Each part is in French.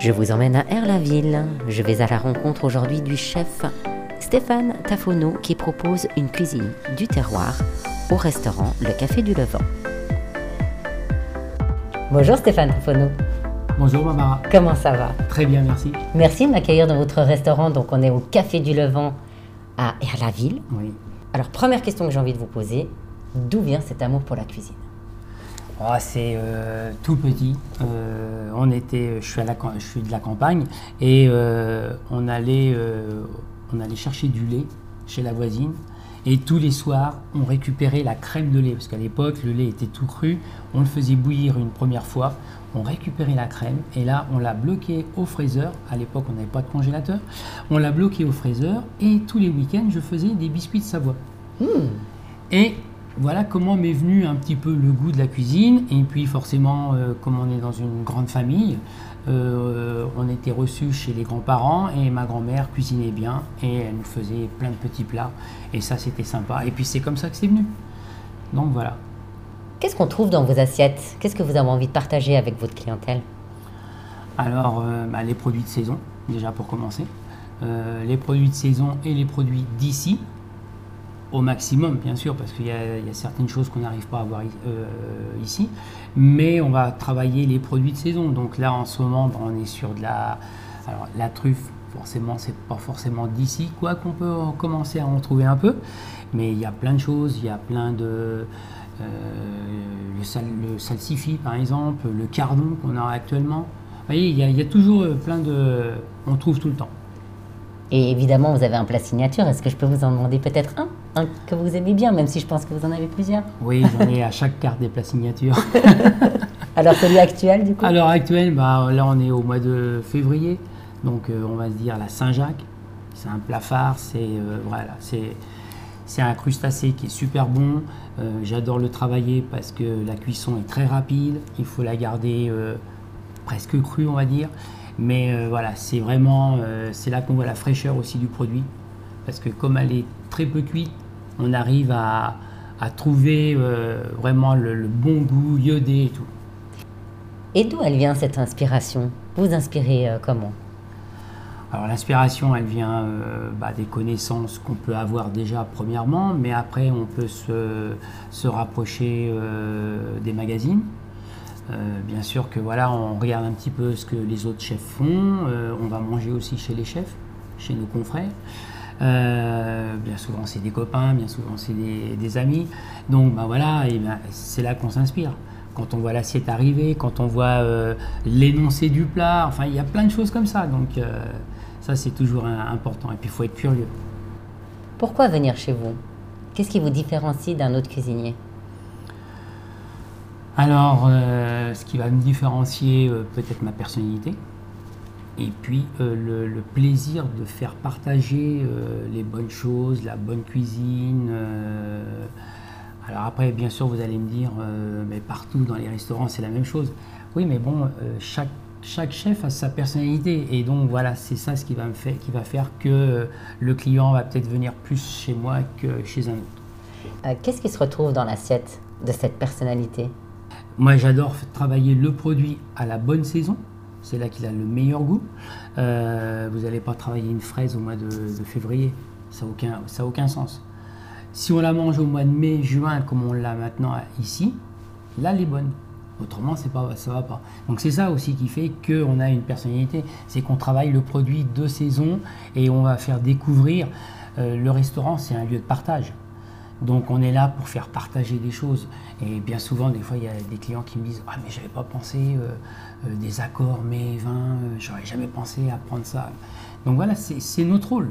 Je vous emmène à Erlaville. Je vais à la rencontre aujourd'hui du chef Stéphane Tafono qui propose une cuisine du terroir au restaurant Le Café du Levant. Bonjour Stéphane Tafono. Bonjour Barbara. Comment ça va? Très bien, merci. Merci de m'accueillir dans votre restaurant. Donc on est au Café du Levant à Erlaville. Oui. Alors première question que j'ai envie de vous poser, d'où vient cet amour pour la cuisine? Oh, c'est euh, tout petit. Euh, on était, je suis, à la, cam- je suis de la campagne et euh, on, allait, euh, on allait chercher du lait chez la voisine. Et tous les soirs, on récupérait la crème de lait. Parce qu'à l'époque, le lait était tout cru. On le faisait bouillir une première fois. On récupérait la crème. Et là, on l'a bloqué au fraiseur. À l'époque, on n'avait pas de congélateur. On l'a bloqué au fraiseur. Et tous les week-ends, je faisais des biscuits de Savoie. Et voilà comment m'est venu un petit peu le goût de la cuisine. Et puis forcément, euh, comme on est dans une grande famille, euh, on était reçus chez les grands-parents et ma grand-mère cuisinait bien et elle nous faisait plein de petits plats. Et ça, c'était sympa. Et puis c'est comme ça que c'est venu. Donc voilà. Qu'est-ce qu'on trouve dans vos assiettes? Qu'est-ce que vous avez envie de partager avec votre clientèle? Alors, euh, bah, les produits de saison, déjà pour commencer. Euh, les produits de saison et les produits d'ici, au maximum, bien sûr, parce qu'il y, a certaines choses qu'on n'arrive pas à avoir euh, ici. Mais on va travailler les produits de saison. Donc là, en ce moment, bah, on est sur de la, alors, la truffe. Forcément, c'est pas forcément d'ici, quoi qu'on peut en commencer à en trouver un peu. Mais il y a plein de choses. Il y a plein de euh, le, sal, le salsifis, par exemple, le cardon qu'on a actuellement. Vous voyez, il y, y a toujours euh, plein de. On trouve tout le temps. Et évidemment, vous avez un plat signature. Est-ce que je peux vous en demander peut-être un, un que vous aimez bien, même si je pense que vous en avez plusieurs Oui, j'en ai à chaque carte des plats signatures. Alors celui actuel, du coup? À l'heure actuelle, bah, là on est au mois de février, donc euh, on va se dire la Saint-Jacques. C'est un plat phare, c'est euh, voilà, c'est c'est un crustacé qui est super bon. Euh, J'adore le travailler parce que la cuisson est très rapide. Il faut la garder presque crue, on va dire. Mais voilà, c'est vraiment c'est là qu'on voit la fraîcheur aussi du produit parce que comme elle est très peu cuite, on arrive à, à trouver euh, vraiment le, le bon goût iodé et tout. Et d'où elle vient cette inspiration? Vous inspirez euh, comment? Alors l'inspiration, elle vient euh, bah, des connaissances qu'on peut avoir déjà premièrement, mais après on peut se, se rapprocher des magazines. Bien sûr que voilà, on regarde un petit peu ce que les autres chefs font. On va manger aussi chez les chefs, chez nos confrères. Euh, bien souvent c'est des copains, bien souvent c'est des, des amis. Donc bah, voilà, et ben, c'est là qu'on s'inspire. Quand on voit l'assiette arriver, quand on voit euh, l'énoncé du plat, enfin il y a plein de choses comme ça. Donc euh, ça c'est toujours important. Et puis il faut être curieux. Pourquoi venir chez vous? Qu'est-ce qui vous différencie d'un autre cuisinier? Alors, ce qui va me différencier, peut-être ma personnalité, et puis euh, le, le plaisir de faire partager euh, les bonnes choses, la bonne cuisine. euh. alors après, bien sûr, vous allez me dire, mais partout dans les restaurants, c'est la même chose. Oui, mais bon, chaque, chaque chef a sa personnalité, et donc voilà, c'est ça ce qui va, me faire, qui va faire que le client va peut-être venir plus chez moi que chez un autre. Qu'est-ce qui se retrouve dans l'assiette de cette personnalité? Moi, j'adore travailler le produit à la bonne saison. C'est là qu'il a le meilleur goût. Euh, vous n'allez pas travailler une fraise au mois de, février. Ça n'a aucun, aucun sens. Si on la mange au mois de mai, juin, comme on l'a maintenant ici, là, elle est bonne. Autrement, c'est pas, ça va pas. Donc c'est ça aussi qui fait qu'on a une personnalité. C'est qu'on travaille le produit de saison et on va faire découvrir. euh, le restaurant, c'est un lieu de partage. Donc on est là pour faire partager des choses. Et bien souvent, des fois, il y a des clients qui me disent Ah, mais j'avais pas pensé euh, euh, des accords mais 20, euh, j'aurais jamais pensé à prendre ça. Donc voilà, c'est notre rôle.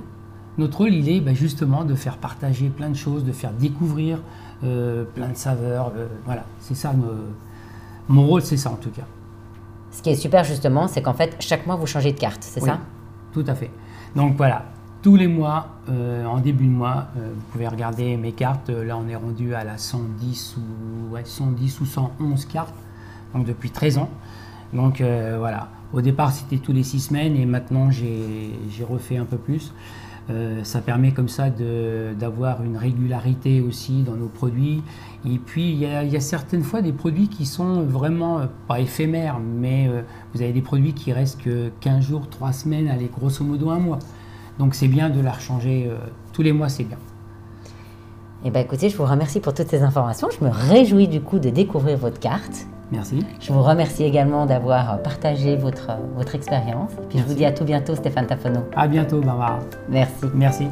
Notre rôle, il est bah, justement de faire partager plein de choses, de faire découvrir euh, plein de saveurs. voilà, c'est ça. mon rôle, c'est ça en tout cas. Ce qui est super justement, c'est qu'en fait, chaque mois, vous changez de carte, c'est Oui, ça? Tout à fait. Donc voilà, tous les mois, euh, en début de mois, euh, vous pouvez regarder mes cartes. Euh, Là, on est rendu à la 110 ou, ouais, 110 ou 111 cartes, donc depuis 13 ans. Donc voilà, au départ, c'était tous les 6 semaines et maintenant, j'ai refait un peu plus. Ça permet comme ça d'avoir une régularité aussi dans nos produits. Et puis il y, a, certaines fois des produits qui sont vraiment, pas éphémères, mais vous avez des produits qui restent que 15 jours, 3 semaines, allez grosso modo un mois. Donc c'est bien de la rechanger tous les mois, c'est bien. Eh bien écoutez, je vous remercie pour toutes ces informations. Je me réjouis du coup de découvrir votre carte. Merci. Je vous remercie également d'avoir partagé votre, votre expérience. Et puis je vous dis à tout bientôt, Stéphane Tafono. À bientôt, Barbara. Merci. Merci.